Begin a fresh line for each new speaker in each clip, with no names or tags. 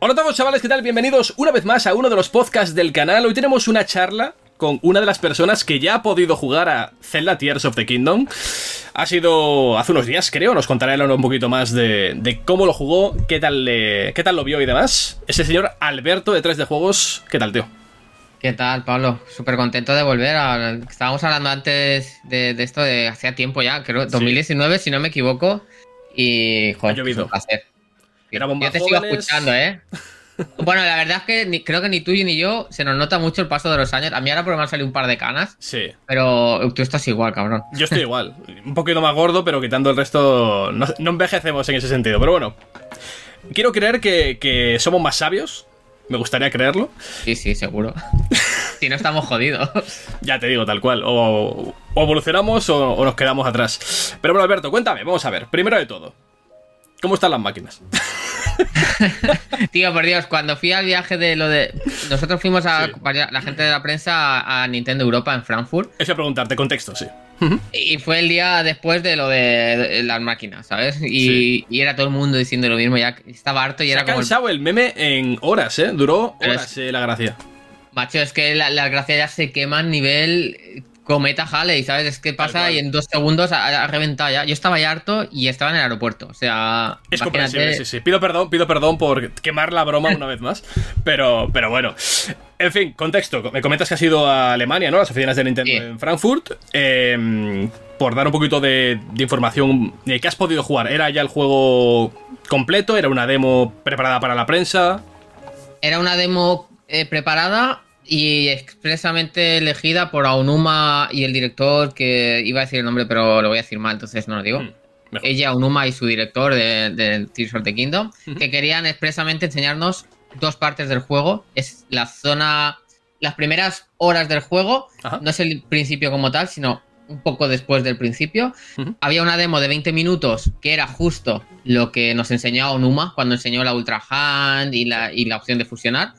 Hola a todos chavales, ¿qué tal? Bienvenidos una vez más a uno de los podcasts del canal. Hoy tenemos una charla con una de las personas que ya ha podido jugar a Zelda Tears of the Kingdom. Ha sido hace unos días, creo. Nos contará él un poquito más de, cómo lo jugó, qué tal, qué tal lo vio y demás. Es el señor Alberto de 3D Juegos. ¿Qué tal, tío?
¿Qué tal, Pablo? Súper contento de volver. A... Estábamos hablando antes de, esto de hacía tiempo ya, creo, 2019, si no me equivoco. Y,
joder, ha llovido.
Yo te sigo escuchando, ¿eh? Bueno, la verdad es que creo que ni tú ni yo se nos nota mucho el paso de los años. A mí ahora por lo menos salido un par de canas.
Sí.
Pero tú estás igual, cabrón.
Yo estoy igual. Un poquito más gordo, pero quitando el resto. No, envejecemos en ese sentido. Pero bueno. Quiero creer que, somos más sabios. Me gustaría creerlo.
Sí, sí, seguro. si no estamos jodidos.
Ya te digo, tal cual. O, evolucionamos o, o nos quedamos atrás. Pero bueno, Alberto, cuéntame. Vamos a ver. Primero de todo. ¿Cómo están las máquinas?
Tío, por Dios, cuando fui al viaje de lo de. Nosotros fuimos a la gente de la prensa a Nintendo Europa en Frankfurt.
Eso a preguntarte, contexto, sí.
Y fue el día después de lo de las máquinas, ¿sabes? Y, era todo el mundo diciendo lo mismo, ya estaba harto y era
ha cansado el... meme en horas, ¿eh? Duró horas eh, la gracia.
Macho, es que las la gracias ya se queman nivel cometa Halley, ¿sabes? Es que pasa y en dos segundos ha, reventado ya. Yo estaba ya harto y estaba en el aeropuerto. O sea.
Es comprensible, sí, sí. Pido perdón, pido perdón por quemar la broma una vez más. Pero, pero bueno. En fin, contexto. Me comentas que has ido a Alemania, ¿no? Las oficinas de Nintendo en Frankfurt. Em, por dar un poquito de, información. ¿Qué has podido jugar? ¿Era ya el juego completo? ¿Era una demo preparada para la prensa?
Era una demo eh, preparada y expresamente elegida por Aonuma y el director, que iba a decir el nombre, pero lo voy a decir mal, entonces no lo digo. Hmm, Ella, Aonuma y su director de, de Tears of the Kingdom, que querían expresamente enseñarnos dos partes del juego. Es la zona, las primeras horas del juego, no es el principio como tal, sino un poco después del principio. Había una demo de 20 minutos que era justo lo que nos enseñó Onuma cuando enseñó la Ultra Hand y la, y la opción de fusionar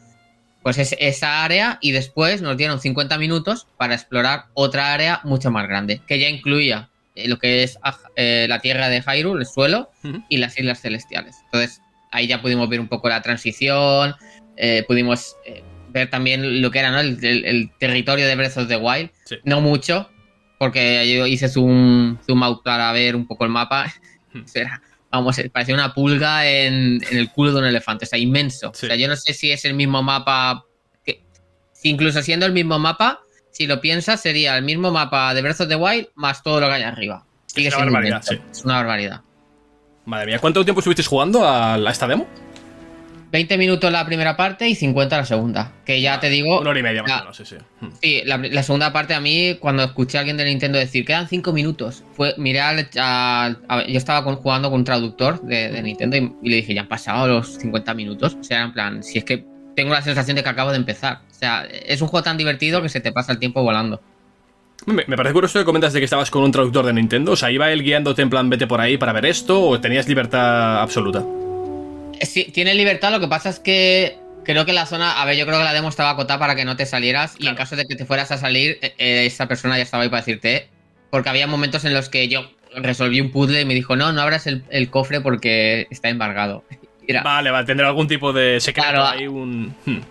pues es esa área y después nos dieron 50 minutos para explorar otra área mucho más grande, que ya incluía eh, lo que es ah, eh, la tierra de Hyrule, el suelo, y las islas celestiales. Entonces ahí ya pudimos ver un poco la transición, eh, pudimos ver también lo que era el, territorio de Breath of the Wild, no mucho, porque yo hice zoom, zoom out para ver un poco el mapa. Será vamos, parecía una pulga en, el culo de un elefante, o sea, inmenso. O sea, yo no sé si es el mismo mapa, que, incluso siendo el mismo mapa, si lo piensas, sería el mismo mapa de Breath of the Wild más todo lo que hay arriba.
Sigue es una barbaridad,
Es una barbaridad.
Madre mía, ¿cuánto tiempo estuviste jugando a esta demo?
20 minutos la primera parte y 50 la segunda. Que ya te digo.
Una hora y media más o menos, sí, sí.
Hmm. Sí, la, segunda parte a mí, cuando escuché a alguien de Nintendo decir, quedan 5 minutos, fue, miré al, Yo estaba jugando con un traductor de, Nintendo y, le dije, ya han pasado los 50 minutos. O sea, en plan, si es que tengo la sensación de que acabo de empezar. O sea, es un juego tan divertido que se te pasa el tiempo volando.
Me, me parece curioso que comentas de que estabas con un traductor de Nintendo. O sea, ¿iba él guiándote en plan vete por ahí para ver esto o tenías libertad absoluta?
Sí, tiene libertad, lo que pasa es que creo que la zona, a ver, yo creo que la demo estaba acotada para que no te salieras y en caso de que te fueras a salir, eh, eh, esa persona ya estaba ahí para decirte, porque había momentos en los que yo resolví un puzzle y me dijo, no, no abras el, cofre porque está embargado.
Vale, va a tener algún tipo de secreto claro, ahí, un... Hmm.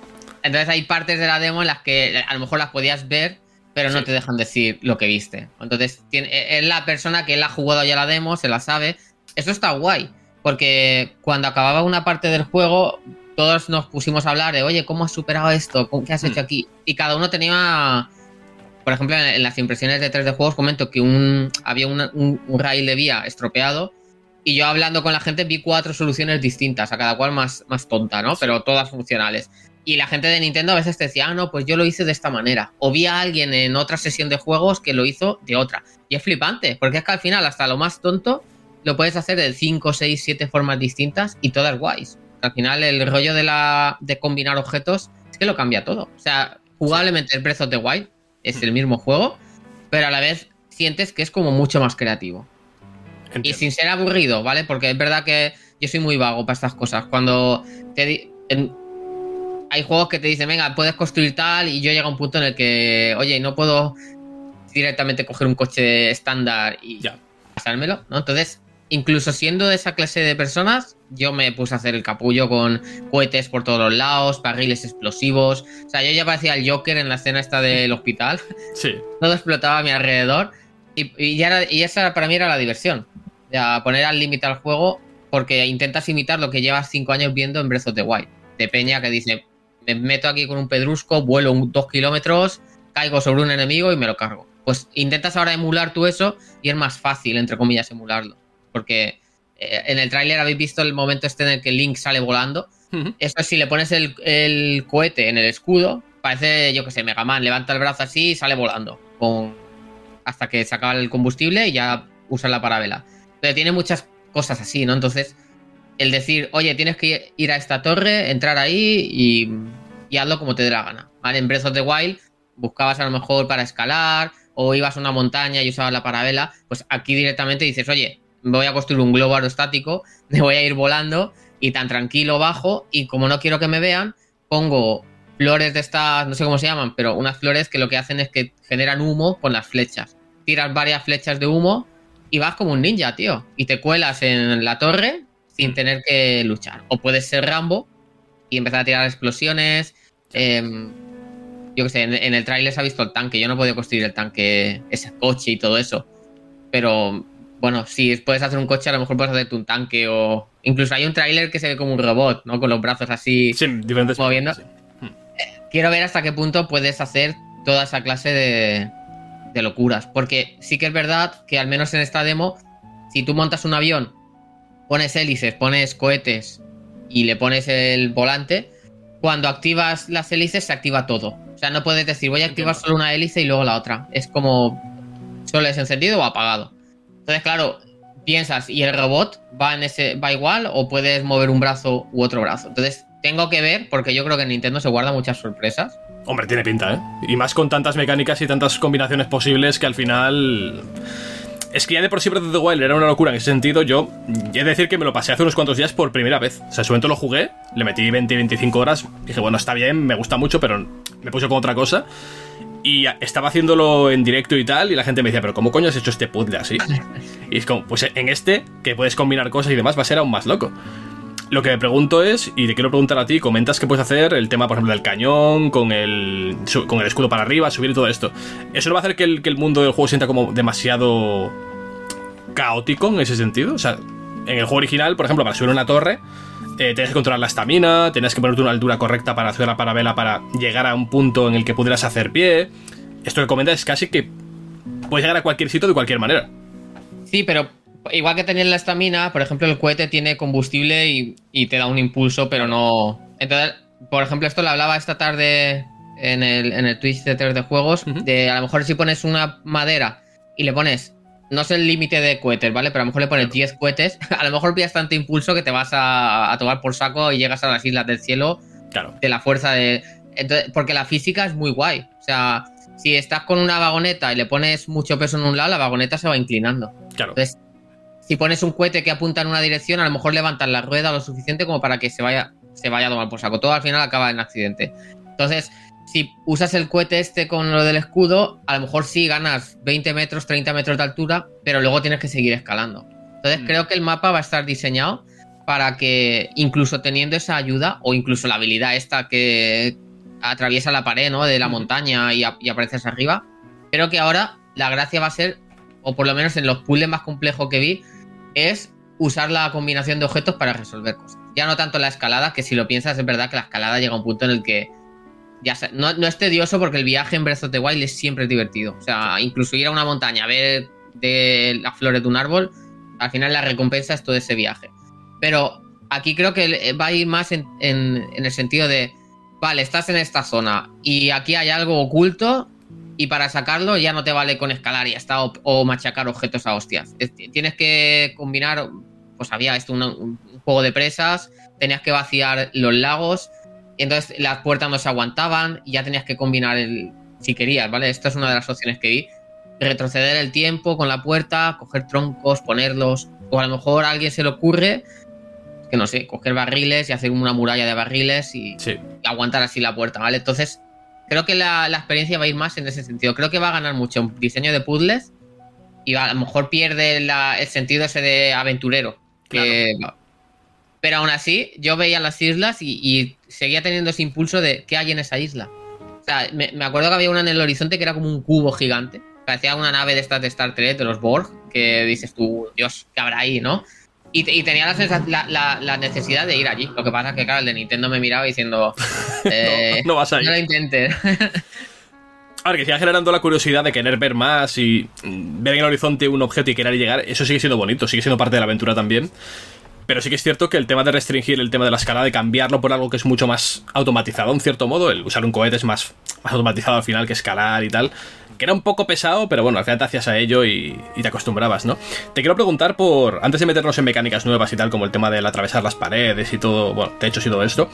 Entonces hay partes de la demo en las que a lo mejor las podías ver, pero no te dejan decir lo que viste. Entonces, es la persona que él ha jugado ya la demo, se la sabe. Eso está guay. Porque cuando acababa una parte del juego, todos nos pusimos a hablar de, oye, ¿cómo has superado esto? ¿Qué has hecho hmm. aquí? Y cada uno tenía, por ejemplo, en, las impresiones de 3D juegos comento que un, había un, rail de vía estropeado y yo hablando con la gente vi cuatro soluciones distintas, a cada cual más, más tonta, ¿no? Pero todas funcionales. Y la gente de Nintendo a veces te decía, ah, no, pues yo lo hice de esta manera. O vi a alguien en otra sesión de juegos que lo hizo de otra. Y es flipante, porque es que al final hasta lo más tonto lo puedes hacer de 5, 6, 7 formas distintas y todas guays. Al final, el rollo de, la, de combinar objetos es que lo cambia todo. O sea, jugablemente el Breath of the Wild es el mismo juego, pero a la vez sientes que es como mucho más creativo. Y sin ser aburrido, ¿vale? Porque es verdad que yo soy muy vago para estas cosas. Cuando te hay juegos que te dicen, venga, puedes construir tal, y yo llego a un punto en el que, oye, no puedo directamente coger un coche estándar y pasármelo, ¿no? Entonces, incluso siendo de esa clase de personas, yo me puse a hacer el capullo con cohetes por todos los lados, barriles explosivos. O sea, yo ya parecía el Joker en la escena esta del hospital.
Sí.
Todo explotaba a mi alrededor. Y, ya y esa para mí era la diversión. Ya poner al límite al juego porque intentas imitar lo que llevas cinco años viendo en Breath of the Wild. De Peña que dice, me meto aquí con un pedrusco, vuelo dos kilómetros, caigo sobre un enemigo y me lo cargo. Pues intentas ahora emular tú eso y es más fácil, entre comillas, emularlo. Porque eh, en el tráiler habéis visto el momento este en el que Link sale volando. Eso si le pones el, cohete en el escudo, parece, yo que sé, Mega Man, levanta el brazo así y sale volando. Con, hasta que se acaba el combustible y ya usa la parabela. Pero tiene muchas cosas así, ¿no? Entonces, el decir, oye, tienes que ir a esta torre, entrar ahí y, y hazlo como te dé la gana. ¿Vale? En Breath of the Wild buscabas a lo mejor para escalar o ibas a una montaña y usabas la parabela, pues aquí directamente dices, oye, voy a construir un globo aerostático, me voy a ir volando y tan tranquilo bajo y como no quiero que me vean, pongo flores de estas, no sé cómo se llaman, pero unas flores que lo que hacen es que generan humo con las flechas. Tiras varias flechas de humo y vas como un ninja, tío. Y te cuelas en la torre sin tener que luchar. O puedes ser Rambo y empezar a tirar explosiones. Em, yo qué sé, en, el trailer se ha visto el tanque. Yo no he podido construir el tanque, ese coche y todo eso. Pero bueno, si puedes hacer un coche, a lo mejor puedes hacerte un tanque o. Incluso hay un tráiler que se ve como un robot, ¿no? Con los brazos así
sí, diferentes
moviendo. Hmm. Quiero ver hasta qué punto puedes hacer toda esa clase de, de locuras. Porque sí que es verdad que al menos en esta demo, si tú montas un avión, pones hélices, pones cohetes y le pones el volante, cuando activas las hélices se activa todo. O sea, no puedes decir voy a activar solo una hélice y luego la otra. Es como solo es encendido o apagado. Entonces, claro, piensas, ¿y el robot va en ese, va igual o puedes mover un brazo u otro brazo? Entonces, tengo que ver, porque yo creo que en Nintendo se guarda muchas sorpresas.
Hombre, tiene pinta, ¿eh? Y más con tantas mecánicas y tantas combinaciones posibles que al final. Es que ya de por sí Breath of the Wild era una locura en ese sentido. Yo he de decir que me lo pasé hace unos cuantos días por primera vez. O sea, su momento lo jugué, le metí 20-25 horas. Dije, bueno, está bien, me gusta mucho, pero me puse con otra cosa. Y estaba haciéndolo en directo y tal, y la gente me decía, pero ¿cómo coño has hecho este puzzle así? Y es como, pues en este, que puedes combinar cosas y demás, va a ser aún más loco. Lo que me pregunto es, y te quiero preguntar a ti, comentas que puedes hacer el tema, por ejemplo, del cañón, con el, con el escudo para arriba, subir y todo esto. ¿Eso no va a hacer que el, que el mundo del juego sienta como demasiado caótico en ese sentido? O sea, en el juego original, por ejemplo, para subir una torre, eh, tenías que controlar la estamina, tenías que ponerte una altura correcta para hacer la parabela para llegar a un punto en el que pudieras hacer pie. Esto que comentas es casi que puedes llegar a cualquier sitio de cualquier manera.
Sí, pero igual que tener la estamina, por ejemplo, el cohete tiene combustible y, te da un impulso, pero no. Entonces, por ejemplo, esto lo hablaba esta tarde en el, en el Twitch de 3 de juegos. De a lo mejor si pones una madera y le pones no sé el límite de cohetes, ¿vale? Pero a lo mejor le pones 10 cohetes, a lo mejor pillas tanto impulso que te vas a, tomar por saco y llegas a las islas del cielo
claro.
de la fuerza de... Entonces, porque la física es muy guay. O sea, si estás con una vagoneta y le pones mucho peso en un lado, la vagoneta se va inclinando.
Claro.
Entonces, si pones un cohete que apunta en una dirección, a lo mejor levantas la rueda lo suficiente como para que se vaya, se vaya a tomar por saco. Todo al final acaba en accidente. Entonces, si usas el cohete este con lo del escudo, a lo mejor sí ganas 20 metros, 30 metros de altura, pero luego tienes que seguir escalando. Entonces mm. creo que el mapa va a estar diseñado para que incluso teniendo esa ayuda o incluso la habilidad esta que atraviesa la pared ¿no? de la montaña y, apareces arriba, creo que ahora la gracia va a ser, o por lo menos en los puzzles más complejos que vi, es usar la combinación de objetos para resolver cosas. Ya no tanto la escalada, que si lo piensas es verdad que la escalada llega a un punto en el que ya no, es tedioso porque el viaje en Breath of the Wild es siempre divertido. O sea, incluso ir a una montaña a ver de las flores de un árbol, al final la recompensa es todo ese viaje. Pero aquí creo que va a ir más en, el sentido de, vale, estás en esta zona y aquí hay algo oculto y para sacarlo ya no te vale con escalar y hasta o, machacar objetos a hostias. tienes que combinar, pues había esto, un juego de presas, tenías que vaciar los lagos y entonces las puertas no se aguantaban y ya tenías que combinar el. Si querías, ¿vale? Esta es una de las opciones que vi. Retroceder el tiempo con la puerta, coger troncos, ponerlos. O a lo mejor a alguien se le ocurre, que no sé, coger barriles y hacer una muralla de barriles y, aguantar así la puerta, ¿vale? Entonces, creo que la, experiencia va a ir más en ese sentido. Creo que va a ganar mucho un diseño de puzzles y a lo mejor pierde el sentido ese de aventurero. Pero aún así, yo veía las islas y, seguía teniendo ese impulso de qué hay en esa isla. O sea, me, acuerdo que había una en el horizonte que era como un cubo gigante. Parecía una nave de estas de Star Trek, de los Borg, que dices tú, Dios, ¿qué habrá ahí, no? Y, tenía la, necesidad de ir allí. Lo que pasa es que, claro, el de Nintendo me miraba diciendo,
eh, no, vas a ir.
No lo intentes.
A ver, que siga generando la curiosidad de querer ver más y ver en el horizonte un objeto y querer llegar, eso sigue siendo bonito, sigue siendo parte de la aventura también. Pero sí que es cierto que el tema de restringir el tema de la escalada, de cambiarlo por algo que es mucho más automatizado, en cierto modo, el usar un cohete es más, más automatizado al final que escalar y tal, que era un poco pesado, pero bueno, al final te hacías a ello y, te acostumbrabas, ¿no? Te quiero preguntar por, antes de meternos en mecánicas nuevas y tal, como el tema del atravesar las paredes y todo, bueno, hecho, y todo esto,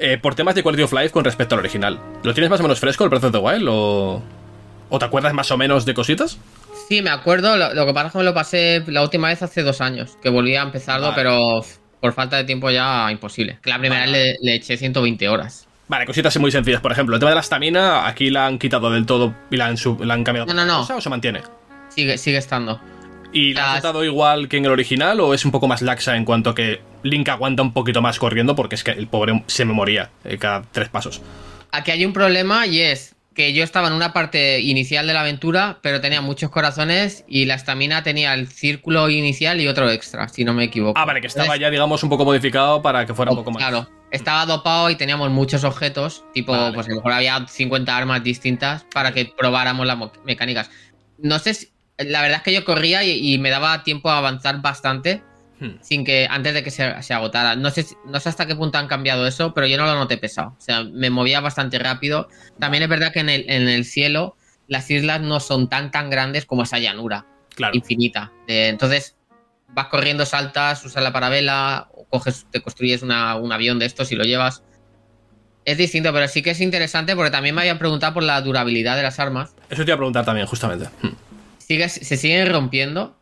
eh, por temas de quality of life con respecto al original, ¿lo tienes más o menos fresco el Breath of the Wild o, o te acuerdas más o menos de cositas?
Sí, me acuerdo. Lo, que pasa es que me lo pasé la última vez hace dos años, que volví a empezarlo, pero por falta de tiempo ya imposible. Que la primera vez le, eché 120 horas.
Vale, cositas muy sencillas. Por ejemplo, el tema de la estamina, aquí la han quitado del todo y la han, cambiado.
No, no, no.
¿O se mantiene?
Sigue, sigue estando.
¿Y la has notado igual que en el original o es un poco más laxa en cuanto que Link aguanta un poquito más corriendo porque es que el pobre se me moría eh, cada tres pasos?
Aquí hay un problema y es que yo estaba en una parte inicial de la aventura, pero tenía muchos corazones y la estamina tenía el círculo inicial y otro extra, si no me equivoco.
Ah, vale, que estaba ya, digamos, un poco modificado para que fuera un poco más.
Claro, estaba dopado y teníamos muchos objetos, tipo, pues a lo mejor había 50 armas distintas para que probáramos las mecánicas. No sé si, la verdad es que yo corría y me daba tiempo a avanzar bastante Hmm. sin que antes de que se, agotara. No sé, no sé hasta qué punto han cambiado eso, pero yo no lo noté pesado. O sea, me movía bastante rápido. También es verdad que en el, en el cielo las islas no son tan tan grandes como esa llanura infinita. entonces vas corriendo, saltas, usas la parabela, coges, te construyes un avión de estos y lo llevas. Es distinto, pero sí que es interesante porque también me habían preguntado por la durabilidad de las armas.
Eso te iba a preguntar también, justamente. Hmm.
Sigue, se siguen rompiendo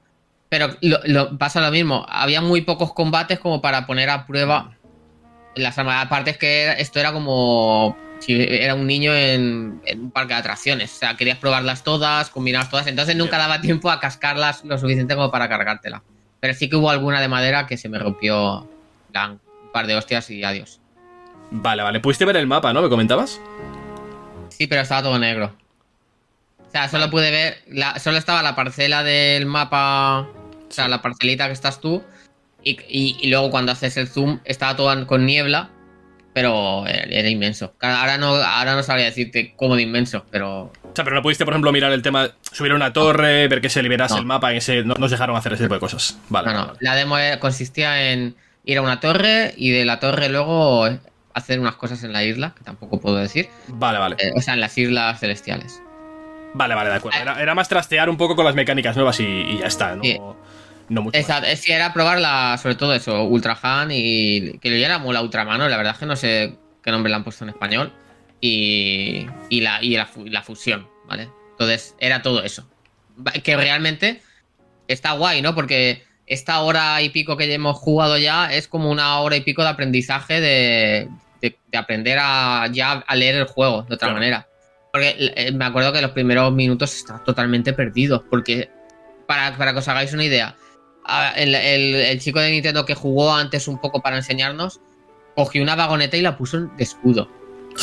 pero lo, pasa lo mismo. Había muy pocos combates como para poner a prueba las armas. Aparte es que esto era como si era un niño en, un parque de atracciones. O sea, querías probarlas todas, combinarlas todas. Entonces nunca daba tiempo a cascarlas lo suficiente como para cargártela. Pero sí que hubo alguna de madera que se me rompió un par de hostias y adiós.
Vale, vale. Pudiste ver el mapa, ¿no? ¿Me comentabas?
Sí, pero estaba todo negro. O sea, solo pude ver. solo estaba la parcela del mapa o sea, la parcelita que estás tú. Y, luego cuando haces el zoom estaba todo con niebla, pero era inmenso. Ahora no, ahora no sabría decirte cómo de inmenso, pero...
O sea, pero no pudiste, por ejemplo, mirar el tema, subir a una torre, ver que se liberase el mapa, y no nos dejaron hacer ese tipo de cosas. Vale.
No, no. La demo consistía en ir a una torre y de la torre luego hacer unas cosas en la isla, que tampoco puedo decir.
Vale, vale.
Eh, o sea, en las islas celestiales.
Vale, vale, de acuerdo. Era, más trastear un poco con las mecánicas nuevas y, ya está, ¿no? No mucho
Exacto, es que era probar sobre todo eso, Ultra Han y que lo llama la Ultramano, la verdad es que no sé qué nombre le han puesto en español. Y, y, la, y la, fusión, ¿vale? Entonces, era todo eso. Que realmente está guay, ¿no? Porque esta hora y pico que hemos jugado ya es como una hora y pico de aprendizaje de, de, aprender a ya a leer el juego de otra manera. Porque eh, me acuerdo que los primeros minutos estaba totalmente perdido. Porque, para, para que os hagáis una idea, el, chico de Nintendo que jugó antes un poco para enseñarnos, cogió una vagoneta y la puso de escudo.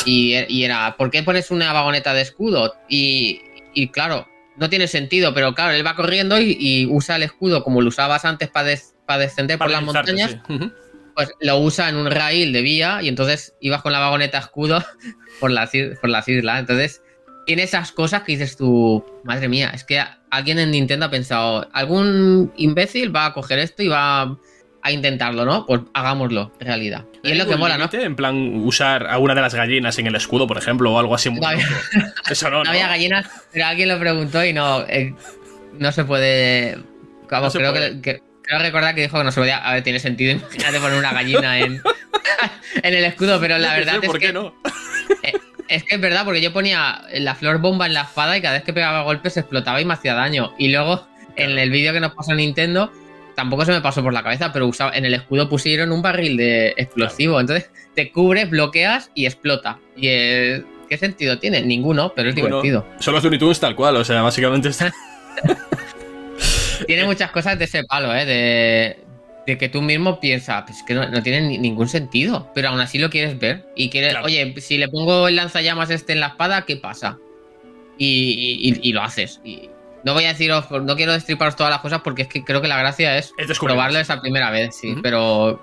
Y, era, ¿por qué pones una vagoneta de escudo? Y, claro, no tiene sentido, pero claro, él va corriendo y, usa el escudo como lo usabas antes para, descender por las montañas. Pues lo usa en un rail de vía y entonces ibas con la vagoneta escudo por las, por las islas. Entonces, tiene esas cosas que dices tú, madre mía, es que alguien en Nintendo ha pensado, algún imbécil va a coger esto y va a intentarlo, ¿no? Pues hagámoslo, en realidad. Y es lo que mola, ¿no?
En plan, usar a una de las gallinas en el escudo, por ejemplo, o algo así.
no, había... Eso no, no, había gallinas, pero alguien lo preguntó y no, eh, no se puede... Vamos, creo que, Creo recordar que dijo que no se podía. A ver, tiene sentido. Imagínate poner una gallina en, en el escudo, pero la verdad es
¿por
qué
no?
Eh, es que es verdad, porque yo ponía la flor bomba en la espada y cada vez que pegaba golpes explotaba y me hacía daño. Y luego, en el vídeo que nos pasó Nintendo, tampoco se me pasó por la cabeza, pero usaba, en el escudo pusieron un barril de explosivo. Entonces, te cubres, bloqueas y explota. Y ¿qué sentido tiene? Ninguno, pero es divertido.
Son los Looney Tunes tal cual, o sea, básicamente está.
tiene muchas cosas de ese palo, ¿eh? De, de que tú mismo piensas, pues que no, tiene ningún sentido, pero aún así lo quieres ver. Y quieres, oye, si le pongo el lanzallamas este en la espada, ¿qué pasa? Y, lo haces. Y no voy a deciros, no quiero destriparos todas las cosas porque es que creo que la gracia es, probarlo esa primera vez, sí, pero...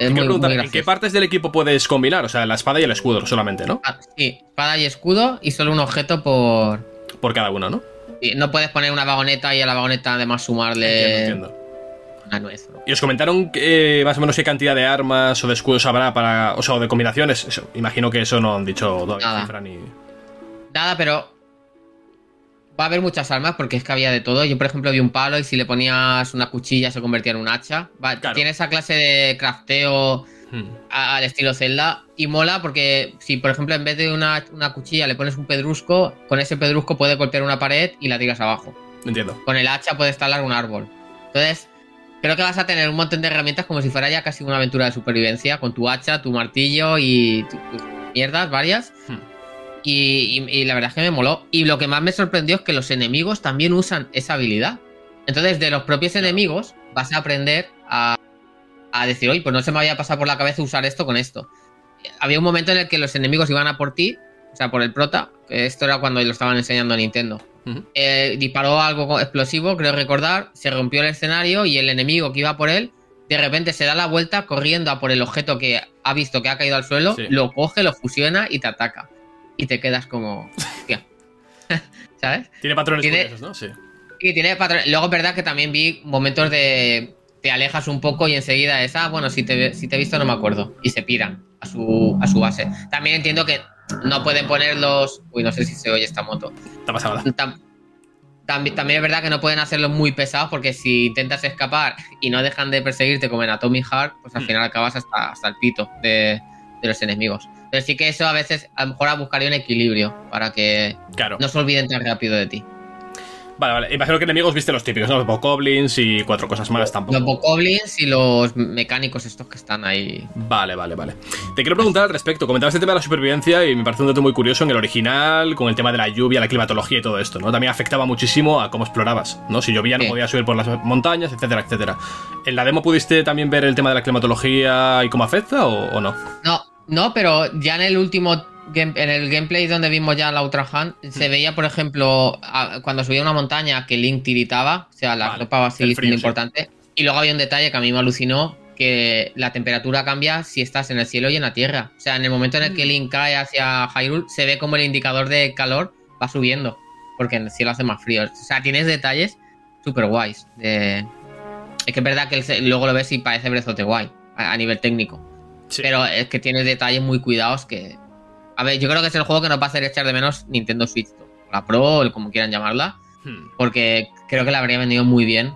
Es muy, ¿en qué partes del equipo puedes combinar? O sea, la espada y el escudo solamente, ¿no?
Ah, sí, espada y escudo y solo un objeto por...
Por cada uno, ¿no?
no puedes poner una vagoneta y a la vagoneta además sumarle... Entiendo,
¿Y os comentaron que, más o menos qué cantidad de armas o de escudos habrá para. O sea, o de combinaciones? imagino que eso no han dicho todavía
Nada. Nada, pero. Va a haber muchas armas porque es que había de todo. Yo, por ejemplo, vi un palo y si le ponías una cuchilla se convertía en un hacha. Tiene esa clase de crafteo hmm. al estilo Zelda y mola porque si, por ejemplo, en vez de una, una, cuchilla le pones un pedrusco, con ese pedrusco puede golpear una pared y la tiras abajo.
Entiendo.
Con el hacha puedes talar un árbol. Entonces, creo que vas a tener un montón de herramientas como si fuera ya casi una aventura de supervivencia, con tu hacha, tu martillo y tus mierdas varias. Hmm. Y, la verdad es que me moló. Y lo que más me sorprendió es que los enemigos también usan esa habilidad. Entonces, de los propios enemigos vas a aprender a, a decir, oye, pues no se me había pasado por la cabeza usar esto con esto. Había un momento en el que los enemigos iban a por ti, o sea, por el prota. Esto era cuando lo estaban enseñando a Nintendo. Eh, disparó algo explosivo, creo recordar, se rompió el escenario y el enemigo que iba por él, de repente se da la vuelta corriendo a por el objeto que ha visto que ha caído al suelo, lo coge, lo fusiona y te ataca. Y te quedas como...
¿Sabes? Tiene patrones ¿no? Sí.
tiene patrones. Luego es verdad que también vi momentos de... Te alejas un poco y enseguida es, ah, bueno, si te, si te he visto no me acuerdo. Y se piran a su, a su base. También entiendo que no pueden poner los. Uy, no sé si se oye esta moto.
Está pasada.
También, también es verdad que no pueden hacerlos muy pesados porque si intentas escapar y no dejan de perseguirte como en Atomic Heart, pues al hmm. final acabas hasta, hasta el pito de, los enemigos. Pero sí que eso a veces, a lo mejor buscaría un equilibrio para que no se olviden tan rápido de ti.
Vale, vale. Imagino que enemigos viste los típicos, ¿no? Los Bokoblins y cuatro cosas más tampoco.
Los Bokoblins y los mecánicos estos que están ahí.
Vale, vale, vale. Te quiero preguntar al respecto. Comentabas el tema de la supervivencia y me parece un dato muy curioso en el original, con el tema de la lluvia, la climatología y todo esto, ¿no? También afectaba muchísimo a cómo explorabas, ¿no? Si llovía no podías subir por las montañas, etcétera, etcétera. ¿En la demo pudiste también ver el tema de la climatología y cómo afecta o, o no?
No, no, pero ya en el último en el gameplay donde vimos ya la Ultra Hand, se mm. veía, por ejemplo, cuando subía una montaña que Link tiritaba, o sea, la ropa va a seguir siendo importante. Y luego había un detalle que a mí me alucinó, que la temperatura cambia si estás en el cielo y en la tierra. O sea, en el momento en el que mm. Link cae hacia Hyrule, se ve como el indicador de calor va subiendo, porque en el cielo hace más frío. O sea, tienes detalles súper guays. Es que es verdad que luego lo ves y parece of the a, nivel técnico. Pero es que tienes detalles muy cuidados que, a ver, yo creo que es el juego que nos va a hacer echar de menos Nintendo Switch, la Pro, o como quieran llamarla, hmm. porque creo que la habría vendido muy bien.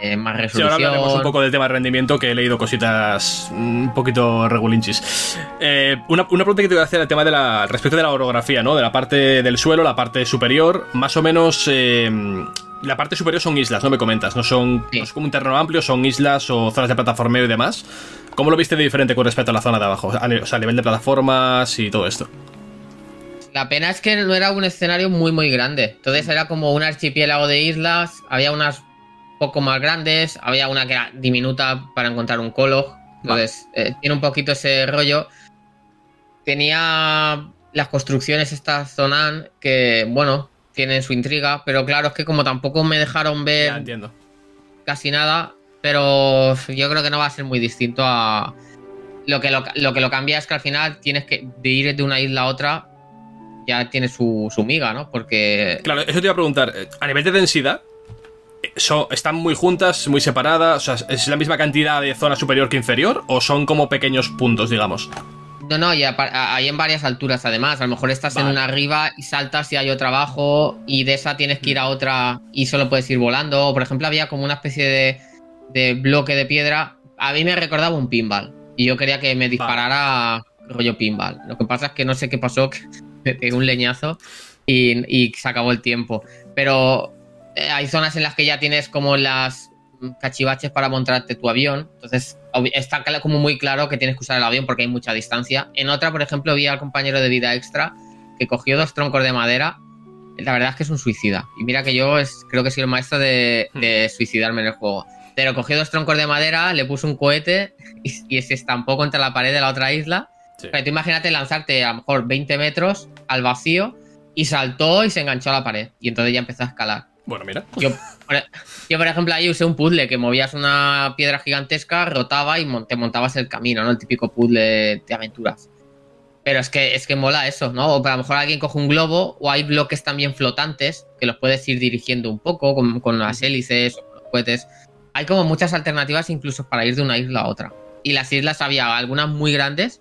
Eh, más resolución.
Sí, ahora hablaremos un poco del tema de rendimiento, que he leído cositas un poquito regulinchis. Eh, una, pregunta que te voy a hacer al tema de la, respecto de la orografía, ¿no? De la parte del suelo, la parte superior, más o menos. Eh, la parte superior son islas, ¿no? Me comentas, no son no es como un terreno amplio, son islas o zonas de plataformeo y demás. ¿Cómo lo viste de diferente con respecto a la zona de abajo? O sea, a nivel de plataformas y todo esto.
La pena es que no era un escenario muy, muy grande. Entonces era como un archipiélago de islas. Había unas poco más grandes. Había una que era diminuta para encontrar un colo. Entonces eh, tiene un poquito ese rollo. Tenía las construcciones estas zonas que, bueno, tienen su intriga. Pero claro, es que como tampoco me dejaron ver casi nada, pero yo creo que no va a ser muy distinto a... Lo que lo, que lo cambia es que al final tienes que de ir de una isla a otra ya tiene su, su miga, ¿no? Porque...
Claro, eso te iba a preguntar. Eh, a nivel de densidad, ¿están muy juntas, muy separadas? O sea, ¿es la misma cantidad de zona superior que inferior? ¿O son como pequeños puntos, digamos?
No, no, y hay en varias alturas además. A lo mejor estás en una arriba y saltas y hay otra abajo y de esa tienes que ir a otra y solo puedes ir volando. O por ejemplo había como una especie de de bloque de piedra, a mí me recordaba un pinball. Y yo quería que me disparara rollo pinball. Lo que pasa es que no sé qué pasó, que me pegué un leñazo y, se acabó el tiempo. Pero eh, hay zonas en las que ya tienes como las cachivaches para montarte tu avión. Entonces está como muy claro que tienes que usar el avión porque hay mucha distancia. En otra, por ejemplo, vi al compañero de vida extra que cogió dos troncos de madera la verdad es que es un suicida. Y mira que yo es, creo que soy el maestro de, hmm. suicidarme en el juego. Pero cogió dos troncos de madera, le puso un cohete y, se estampó contra la pared de la otra isla. Pero tú imagínate lanzarte a lo mejor 20 metros al vacío y saltó y se enganchó a la pared. Y entonces ya empezó a escalar.
Bueno, mira.
Yo, por, ejemplo, ahí usé un puzzle que movías una piedra gigantesca, rotaba y te montabas el camino, ¿no? El típico puzzle de aventuras. Pero es que, es que mola eso, ¿no? O a lo mejor alguien coge un globo o hay bloques también flotantes que los puedes ir dirigiendo un poco con, las hélices o los cohetes. Hay como muchas alternativas incluso para ir de una isla a otra. Y las islas había algunas muy grandes,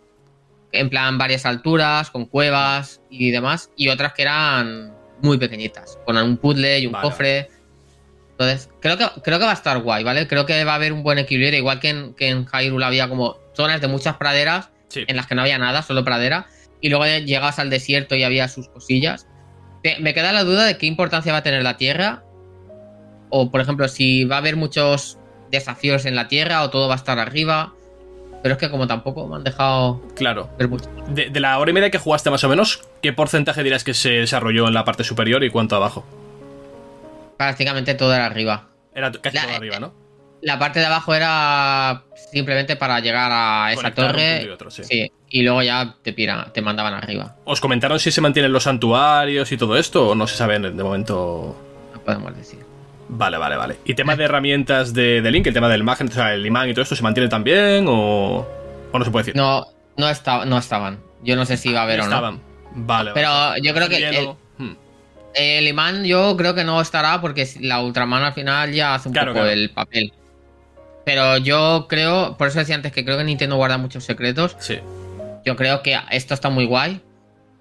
en plan varias alturas, con cuevas y demás, y otras que eran muy pequeñitas, con un puzzle y un cofre. Entonces, creo que, creo que va a estar guay, ¿vale? Creo que va a haber un buen equilibrio, igual que en, que en Hyrule había como zonas de muchas praderas en las que no había nada, solo pradera, y luego llegabas al desierto y había sus cosillas. Me queda la duda de qué importancia va a tener la Tierra, o por ejemplo, si va a haber muchos desafíos en la Tierra o todo va a estar arriba. Pero es que como tampoco me han dejado
claro. De, la hora y media que jugaste más o menos, ¿qué porcentaje dirás que se desarrolló en la parte superior y cuánto abajo?
Prácticamente todo era arriba.
Era casi todo arriba, ¿no?
La parte de abajo era simplemente para llegar a esa torre. Y, luego ya te pira, te mandaban arriba.
¿Os comentaron si se mantienen los santuarios y todo esto? ¿O no se sabe de momento?
No podemos decir.
Vale, vale, vale. ¿Y tema de herramientas de, Link, el tema del magnet, o sea, el imán y todo esto, se mantiene también? ¿O, o no se puede decir?
No, no, no estaban. Yo no sé si iba a haber o no. Estaban.
Vale,
Pero yo creo que hmm. el, imán yo creo que no estará porque la Ultraman al final ya hace un poco el papel. Pero yo creo, por eso decía antes que creo que Nintendo guarda muchos secretos.
Sí.
Yo creo que esto está muy guay,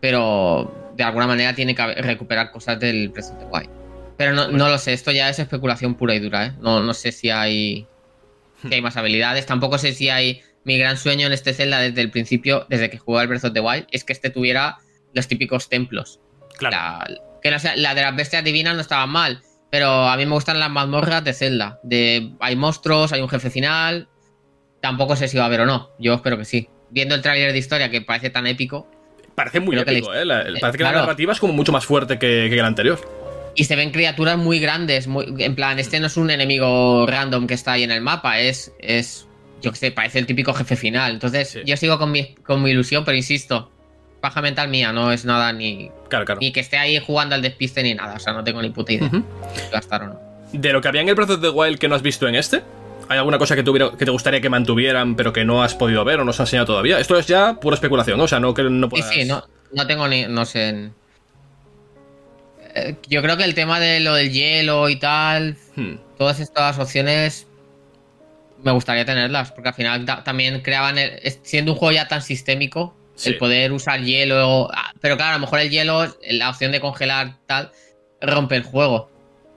pero de alguna manera tiene que recuperar cosas del presente guay. Pero no, lo sé, esto ya es especulación pura y dura, ¿eh? No, no sé si hay, si hay más habilidades, tampoco sé si hay... Mi gran sueño en este Zelda desde el principio, desde que jugué al Breath of the Wild, es que este tuviera los típicos templos.
Claro.
La, que la de las bestias divinas no estaba mal, pero a mí me gustan las mazmorras de Zelda. De, hay monstruos, hay un jefe final. Tampoco sé si va a haber o no. Yo espero que sí. Viendo el tráiler de historia que parece tan épico.
Parece muy épico, ¿eh? parece que la narrativa es como mucho más fuerte que, que el anterior.
Y se ven criaturas muy grandes. en plan, este no es un enemigo random que está ahí en el mapa. Es. es yo qué sé, parece el típico jefe final. Entonces, yo sigo con mi, con mi ilusión, pero insisto, paja mental mía, no es nada ni. Ni que esté ahí jugando al despiste ni nada. O sea, no tengo ni puta idea.
De lo que había en el proceso de Wild que no has visto en este, ¿hay alguna cosa que, tuviera, que te gustaría que mantuvieran, pero que no has podido ver o no se ha enseñado todavía? Esto es ya pura especulación, o sea, no que no
puedas... Sí, sí, no, no tengo ni. No sé. Eh, yo creo que el tema de lo del hielo y tal, hmm. todas estas opciones me gustaría tenerlas, porque al final también creaban, siendo un juego ya tan sistémico, el poder usar hielo. Ah, pero claro, a lo mejor el hielo, la opción de congelar tal, rompe el juego.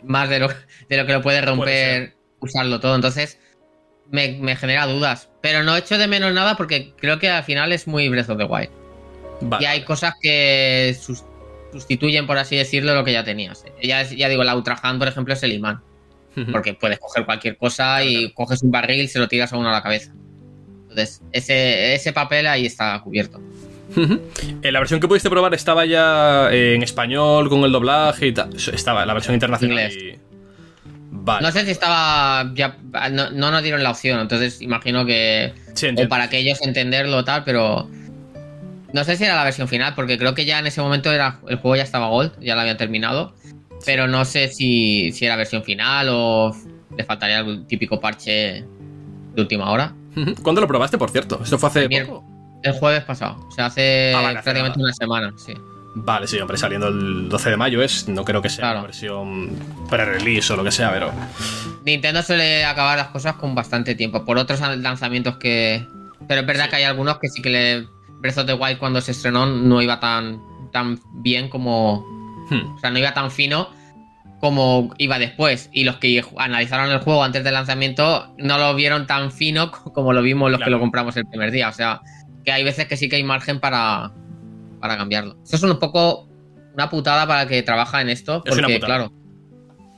Más de lo, de lo que lo puede romper usarlo todo. Entonces, me, genera dudas. Pero no echo de menos nada porque creo que al final es muy Breath of the Wild. Y hay cosas que sustituyen, por así decirlo, lo que ya tenías. Ya, ya digo, la Ultra Hand, por ejemplo, es el imán. Porque puedes coger cualquier cosa y coges un barril y se lo tiras a uno a la cabeza. Entonces, ese, ese papel ahí está cubierto.
En la versión que pudiste probar estaba ya en español con el doblaje y tal. Estaba la versión internacional.
No sé si estaba. Ya, no, nos dieron la opción, entonces imagino que. o para que ellos entenderlo tal, pero. No sé si era la versión final, porque creo que ya en ese momento era, el juego ya estaba Gold, ya lo habían terminado. Pero no sé si, si era versión final o le faltaría algún típico parche de última hora.
¿Cuándo lo probaste, por cierto? ¿Esto fue hace poco?
El jueves pasado. O sea, hace ah, prácticamente una semana, sí.
Vale, sí, hombre, saliendo el 12 de mayo es. No creo que sea la versión pre-release o lo que sea, pero.
Nintendo suele acabar las cosas con bastante tiempo. Por otros lanzamientos que. Pero es verdad que hay algunos que sí que le. Breath of the Wild cuando se estrenó no iba tan, tan bien como. Hmm. O sea, no iba tan fino como iba después. Y los que analizaron el juego antes del lanzamiento no lo vieron tan fino como lo vimos los que lo compramos el primer día. O sea, que hay veces que sí que hay margen para, para cambiarlo. Eso es un poco una putada para el que trabaja en esto. Porque, claro,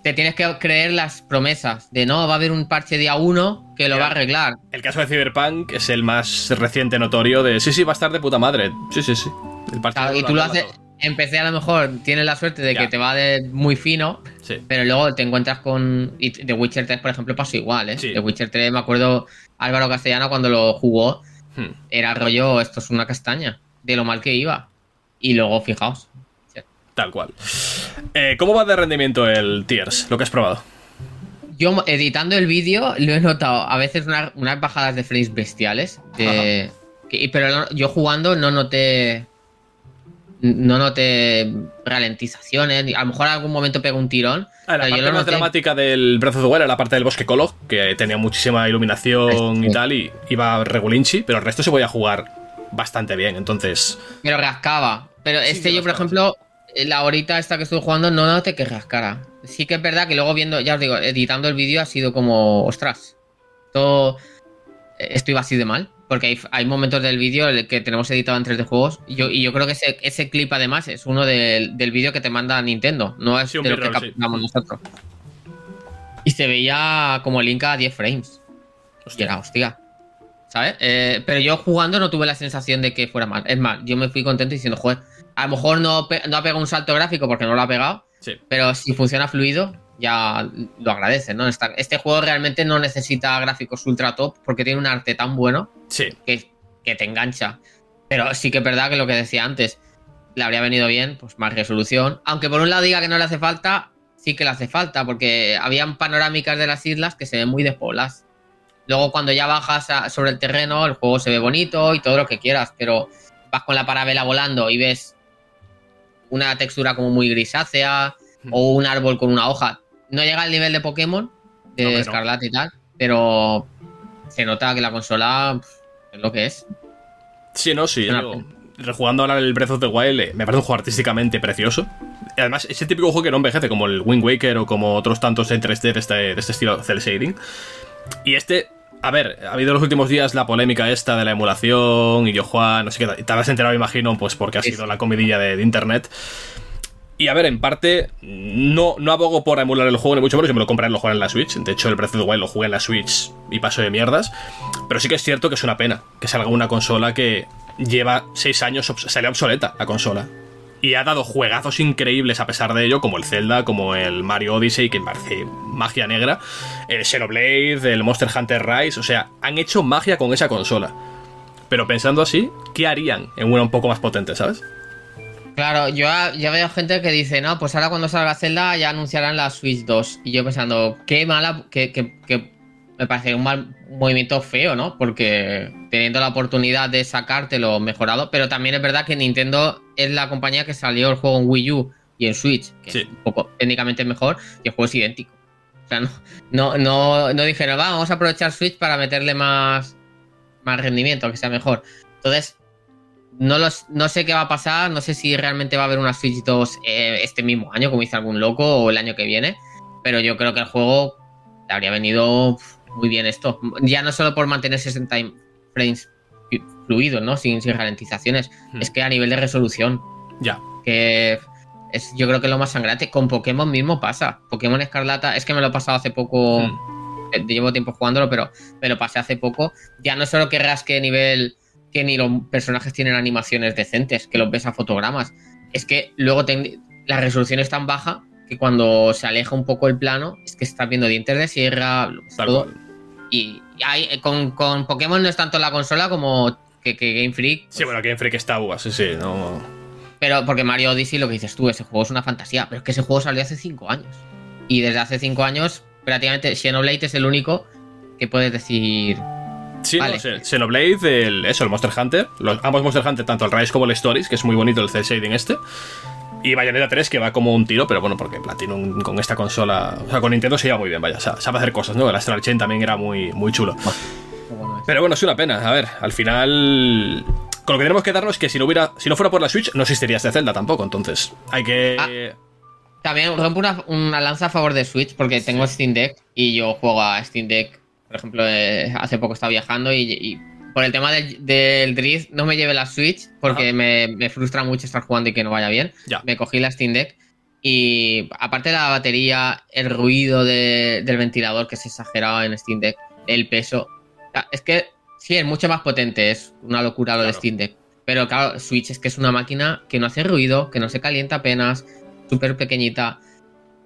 te tienes que creer las promesas de no, va a haber un parche día 1 que lo va a arreglar.
El caso de Cyberpunk es el más reciente notorio de sí, sí, va a estar de puta madre. Sí, sí, sí.
El parche y tú lo haces empecé a lo mejor, tienes la suerte de que te va de muy fino, pero luego te encuentras con. Y The Witcher 3, por ejemplo, pasó igual, ¿eh? The Witcher 3, me acuerdo, Álvaro Castellano cuando lo jugó, hmm. era rollo, esto es una castaña, de lo mal que iba. Y luego, fijaos.
Tal cual. Eh, ¿Cómo va de rendimiento el Tears, lo que has probado?
Yo editando el vídeo lo he notado a veces unas bajadas de frames bestiales. pero yo jugando no noté no noté ralentizaciones, a lo mejor en algún momento pego un tirón.
Ah, la parte más dramática del Breath of the Wild era la parte del bosque Colo, que tenía muchísima iluminación y tal, y iba regulinchi, pero el resto se podía jugar bastante bien, entonces...
Pero rascaba. Pero este yo, por ejemplo, la horita esta que estoy jugando no noté que rascara. Sí que es verdad que luego viendo, ya os digo, editando el vídeo ha sido como, ostras, todo... Esto iba así de mal. Porque hay, momentos del vídeo que tenemos editado en 3D juegos. Y yo, y yo creo que ese, ese clip, además, es uno del, vídeo que te manda Nintendo. No es de lo que capturamos nosotros. Y se veía como link a 10 frames. Hostia. era, hostia. ¿Sabes? Eh, pero yo jugando no tuve la sensación de que fuera mal. Es más, yo me fui contento diciendo, joder, a lo mejor no, no ha pegado un salto gráfico porque no lo ha pegado. Pero si funciona fluido, ya lo agradece, ¿no? este juego realmente no necesita gráficos ultra top porque tiene un arte tan bueno que, que te engancha. Pero sí que es verdad que lo que decía antes, le habría venido bien, pues más resolución. Aunque por un lado diga que no le hace falta, sí que le hace falta, porque habían panorámicas de las islas que se ven muy despobladas. Luego cuando ya bajas sobre el terreno, el juego se ve bonito y todo lo que quieras, pero vas con la parabela volando y ves una textura como muy grisácea hmm. o un árbol con una hoja no llega al nivel de Pokémon, de Escarlata y tal, pero se nota que la consola es lo que es.
Sí, no, sí. rejugando ahora el Breath of the Wild, eh, me parece un juego artísticamente precioso. Además, es el típico juego que no envejece, como el Wind Waker o como otros tantos en 3D de este, de este estilo cel shading. Y este, a ver, ha habido en los últimos días la polémica esta de la emulación y yo, Juan, no sé qué, te habrás enterado, imagino, pues porque ha sido la comidilla de internet. Y a ver, en parte, no, no abogo por emular el juego, ni mucho menos. Yo me lo compré y lo jugué en la Switch. De hecho, el Breath of the Wild lo jugué en la Switch y paso de mierdas. Pero sí que es cierto que es una pena que salga una consola que lleva 6 años, salió obsoleta la consola. Y ha dado juegazos increíbles a pesar de ello, como el Zelda, como el Mario Odyssey, que parece magia negra, el Xenoblade, el Monster Hunter Rise. O sea, han hecho magia con esa consola. Pero pensando así, ¿qué harían en una un poco más potente, sabes?
Claro, yo ya veo gente que dice, no, pues ahora cuando salga Zelda ya anunciarán la Switch 2. Y yo pensando, qué mala, que, me parece un mal movimiento feo, ¿no? Porque teniendo la oportunidad de sacártelo mejorado, pero también es verdad que Nintendo es la compañía que salió el juego en Wii U y en Switch, que es un poco técnicamente mejor, y el juego es idéntico. O sea, no, no, no, no dijeron, vamos a aprovechar Switch para meterle más, más rendimiento, que sea mejor. Entonces, no, no sé qué va a pasar, no sé si realmente va a haber una Switch 2 eh, este mismo año, como dice algún loco, o el año que viene, pero yo creo que el juego le habría venido muy bien esto. Ya no solo por mantener 60 frames fluidos, ¿no? Sin, sin ralentizaciones, hmm. es que a nivel de resolución.
Ya.
Que es, yo creo que lo más sangrante. Con Pokémon mismo pasa. Pokémon Escarlata, es que me lo he pasado hace poco. Hmm. Eh, llevo tiempo jugándolo, pero me lo pasé hace poco. Ya no solo que rasque nivel que ni los personajes tienen animaciones decentes, que los ves a fotogramas. Es que luego la resolución es tan baja que cuando se aleja un poco el plano, es que estás viendo dientes de sierra, todo. Y hay, con, Pokémon no es tanto la consola como que, Game Freak.
sí, bueno, Game Freak está uva, sí, sí, no.
Pero porque Mario Odyssey, lo que dices tú, ese juego es una fantasía, pero es que ese juego salió hace 5 años. Y desde hace 5 años, prácticamente Xenoblade es el único que puedes decir
Sí, vale. Xenoblade, el, eso, el Monster Hunter. Los, ambos Monster Hunter, tanto el Rise como el Stories, que es muy bonito el cel shading este. Y Bayonetta 3, que va como un tiro, pero bueno, porque Platinum con esta consola. O sea, con Nintendo se lleva muy bien, vaya. sabe hacer cosas, ¿no? El Astral Chain también era muy, muy chulo. Pero bueno, es una pena. A ver, al final. Con lo que tenemos que darnos es que si no hubiera. Si no fuera por la Switch, no existiría este Zelda tampoco. Entonces, hay que. Ah,
también rompo una, una, lanza a favor de Switch, porque tengo Steam Deck y yo juego a Steam Deck por ejemplo, eh, hace poco estaba viajando y, por el tema del, drift no me llevé la Switch porque me, frustra mucho estar jugando y que no vaya bien. Me cogí la Steam Deck y aparte de la batería, el ruido del ventilador que es exagerado en Steam Deck, el peso. Es que sí, es mucho más potente, es una locura lo de Steam Deck. Pero claro, Switch es que es una máquina que no hace ruido, que no se calienta apenas, súper pequeñita.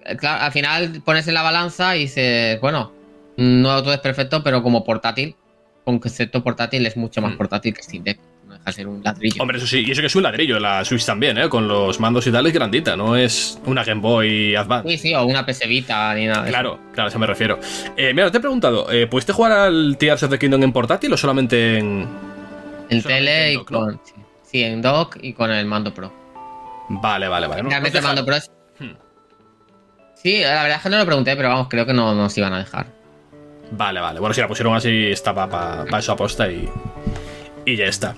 Eh, claro, al final pones en la balanza y dices, bueno, no todo es perfecto, pero como portátil, con concepto portátil es mucho más mm. portátil que Steam Deck. No deja de ser un ladrillo.
Hombre, eso sí, y eso que es un ladrillo, la Switch también, ¿eh? Con los mandos y tal es grandita, no es una Game Boy Advance.
Sí, sí, o una PS Vita ni nada.
Claro, claro, a eso me refiero. Eh, mira, te he preguntado, eh, ¿pudiste jugar al Tears of the Kingdom en portátil o solamente en.
En tele y con. Sí, en dock y con el mando pro.
Vale, vale, vale.
Realmente el mando pro es. Hmm. Sí, la verdad es que no lo pregunté, pero vamos, creo que no nos iban a dejar.
Vale, vale. Bueno, si la pusieron así, estaba para eso aposta y, y ya está.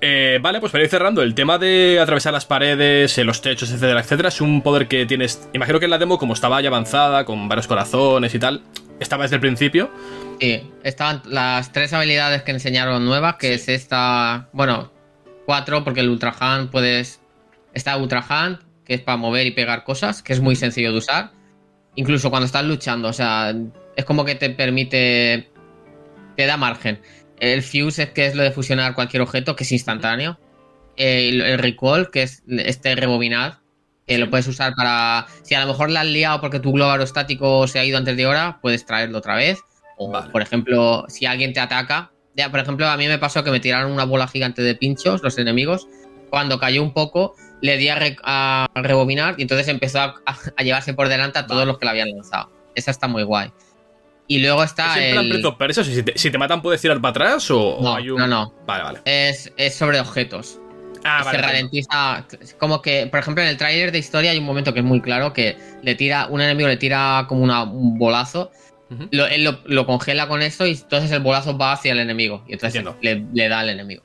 Eh, vale, pues para ir cerrando, el tema de atravesar las paredes, eh, los techos, etcétera, etcétera, es un poder que tienes. Imagino que en la demo, como estaba ya avanzada, con varios corazones y tal, estaba desde el principio.
Sí, estaban las tres habilidades que enseñaron nuevas, que es esta. Bueno, cuatro, porque el Ultra Hand puedes. Está Ultra Hand, que es para mover y pegar cosas, que es muy sencillo de usar. Incluso cuando estás luchando, o sea, es como que te permite. Te da margen. El fuse es que es lo de fusionar cualquier objeto, que es instantáneo. El, recall, que es este rebobinar, que lo puedes usar para. Si a lo mejor la has liado porque tu globo aerostático se ha ido antes de hora, puedes traerlo otra vez. O, por ejemplo, si alguien te ataca. Ya, por ejemplo, a mí me pasó que me tiraron una bola gigante de pinchos, los enemigos. Cuando cayó un poco, le di a, rebobinar y entonces empezó a, a, llevarse por delante a todos los que la habían lanzado. Esa está muy guay. Y luego está.
¿Es el plan Si te, si te, matan, puedes tirar para atrás o,
no,
hay
un... no, no.
Vale, vale.
Es, es sobre objetos.
Ah,
se ralentiza. Como que, por ejemplo, en el tráiler de historia hay un momento que es muy claro que le tira, un enemigo le tira como un bolazo. lo, él lo, congela con esto y entonces el bolazo va hacia el enemigo. Y entonces le, le, da al enemigo.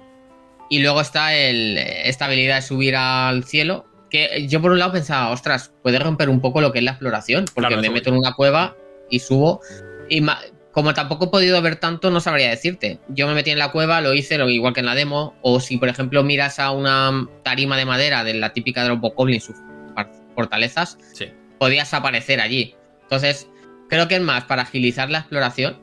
Y luego está el, esta habilidad de subir al cielo. Que yo por un lado pensaba, ostras, puede romper un poco lo que es la exploración. Porque me meto en una cueva y subo y como tampoco he podido ver tanto, no sabría decirte. Yo me metí en la cueva, lo hice, lo igual que en la demo. O si, por ejemplo, miras a una tarima de madera de la típica de los Bokoblin, sus fortalezas, podías aparecer allí. Entonces, creo que es más para agilizar la exploración.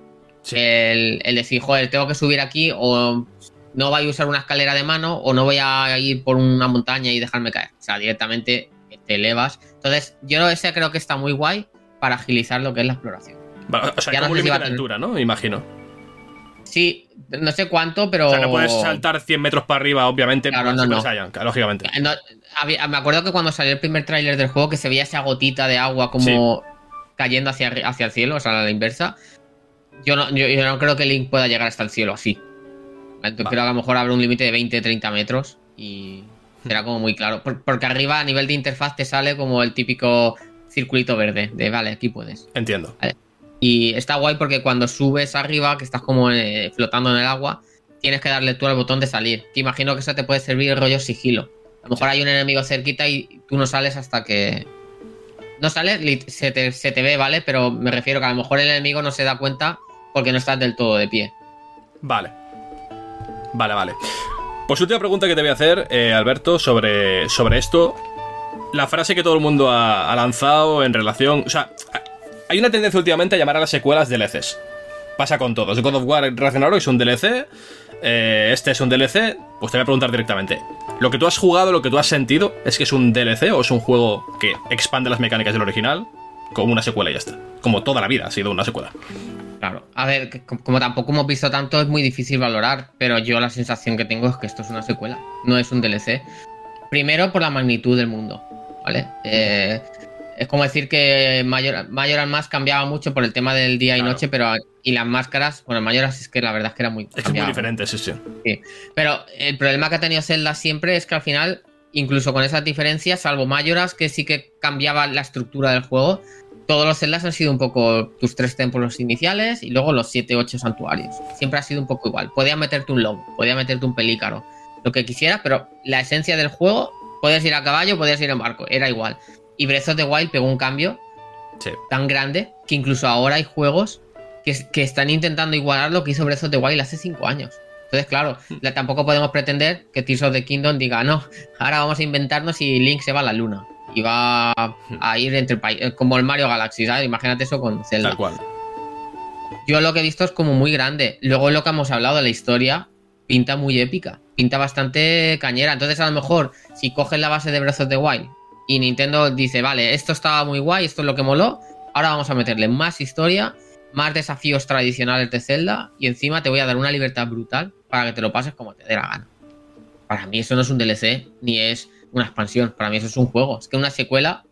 El, el, decir, joder, tengo que subir aquí o no voy a usar una escalera de mano o no voy a ir por una montaña y dejarme caer. O sea, directamente te elevas. Entonces, yo ese creo que está muy guay para agilizar lo que es la exploración.
O sea, como no límite de altura, ¿no? Imagino.
Sí, no sé cuánto, pero.
O sea, no puedes saltar 100 metros para arriba, obviamente.
Claro, no, no.
lógicamente.
me acuerdo que cuando salió el primer tráiler del juego, que se veía esa gotita de agua como cayendo hacia, hacia el cielo, o sea, a la inversa. Yo no, yo, no creo que Link pueda llegar hasta el cielo así. Creo que a lo mejor habrá un límite de 20-30 metros y será como muy claro. porque arriba, a nivel de interfaz, te sale como el típico circulito verde de vale, aquí puedes.
Entiendo.
Y está guay porque cuando subes arriba, que estás como eh, flotando en el agua, tienes que darle tú al botón de salir. Te imagino que eso te puede servir el rollo sigilo. A lo mejor hay un enemigo cerquita y tú no sales hasta que. No sales, se te, se te ve, ¿vale? Pero me refiero que a lo mejor el enemigo no se da cuenta porque no estás del todo de pie.
Vale. Vale, vale. Pues última pregunta que te voy a hacer, eh, Alberto, sobre, sobre esto. La frase que todo el mundo ha, ha lanzado en relación. O sea, hay una tendencia últimamente a llamar a las secuelas DLCs. Pasa con todos. God of War Ragnarok es un DLC. Eh, este es un DLC. Pues te voy a preguntar directamente. ¿Lo que tú has jugado, lo que tú has sentido, es que es un DLC o es un juego que expande las mecánicas del original? Como una secuela y ya está. Como toda la vida ha sido una secuela.
Claro. A ver, como tampoco hemos visto tanto, es muy difícil valorar. Pero yo la sensación que tengo es que esto es una secuela. No es un DLC. Primero por la magnitud del mundo. ¿Vale? Eh, es como decir que Mayor, Mask cambiaba mucho por el tema del día y noche, pero y las máscaras, bueno, Majora's es que la verdad es que era muy,
es muy diferente, sí, sí,
Pero el problema que ha tenido Zelda siempre es que al final, incluso con esas diferencias, salvo Majora's, que sí que cambiaba la estructura del juego, todos los Zeldas han sido un poco tus tres templos iniciales y luego los siete, ocho santuarios. Siempre ha sido un poco igual. Podía meterte un lobo, podía meterte un pelícaro, lo que quisieras, pero la esencia del juego, podías ir a caballo, podías ir en barco, era igual. Y Breath of the Wild pegó un cambio tan grande que incluso ahora hay juegos que, están intentando igualar lo que hizo Breath of the Wild hace 5 años. Entonces, claro, hmm. tampoco podemos pretender que Tears of the Kingdom diga, no, ahora vamos a inventarnos y Link se va a la luna. Y va hmm. a ir entre países, como el Mario Galaxy, ¿sabes? Imagínate eso con Zelda.
Tal cual.
Yo lo que he visto es como muy grande. Luego lo que hemos hablado de la historia pinta muy épica. pinta bastante cañera. Entonces, a lo mejor, si coges la base de Breath of the Wild y Nintendo dice, vale, esto estaba muy guay, esto es lo que moló, ahora vamos a meterle más historia, más desafíos tradicionales de Zelda y encima te voy a dar una libertad brutal para que te lo pases como te dé la gana. Para mí eso no es un DLC ni es una expansión, para mí eso es un juego. Es que una secuela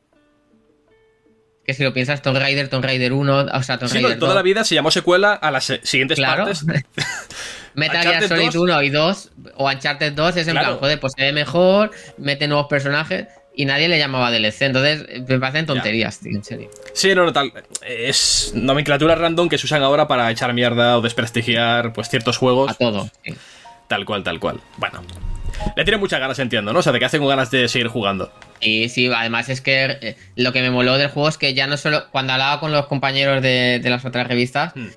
que si lo piensas, Tomb Raider, Tomb Raider 1, o sea, Tomb
sí,
Raider
toda la vida se llamó secuela a las siguientes
claro.
partes.
Metal Gear Solid 1 y 2 o Uncharted 2 es en
Claro.
plan, joder, pues se ve mejor, mete nuevos personajes y nadie le llamaba DLC. Entonces, me parecen tonterías, tío, en serio.
Sí, no, no, tal. Es nomenclatura random que se usan ahora para echar mierda o desprestigiar pues ciertos juegos.
A todo. sí.
Tal cual, tal cual. Bueno. Le tienen muchas ganas, entiendo, ¿no? O sea, de que hacen con ganas de seguir jugando.
Y sí, además es que eh, lo que me moló del juego es que ya no solo. Cuando hablaba con los compañeros de, de las otras revistas,
Hmm.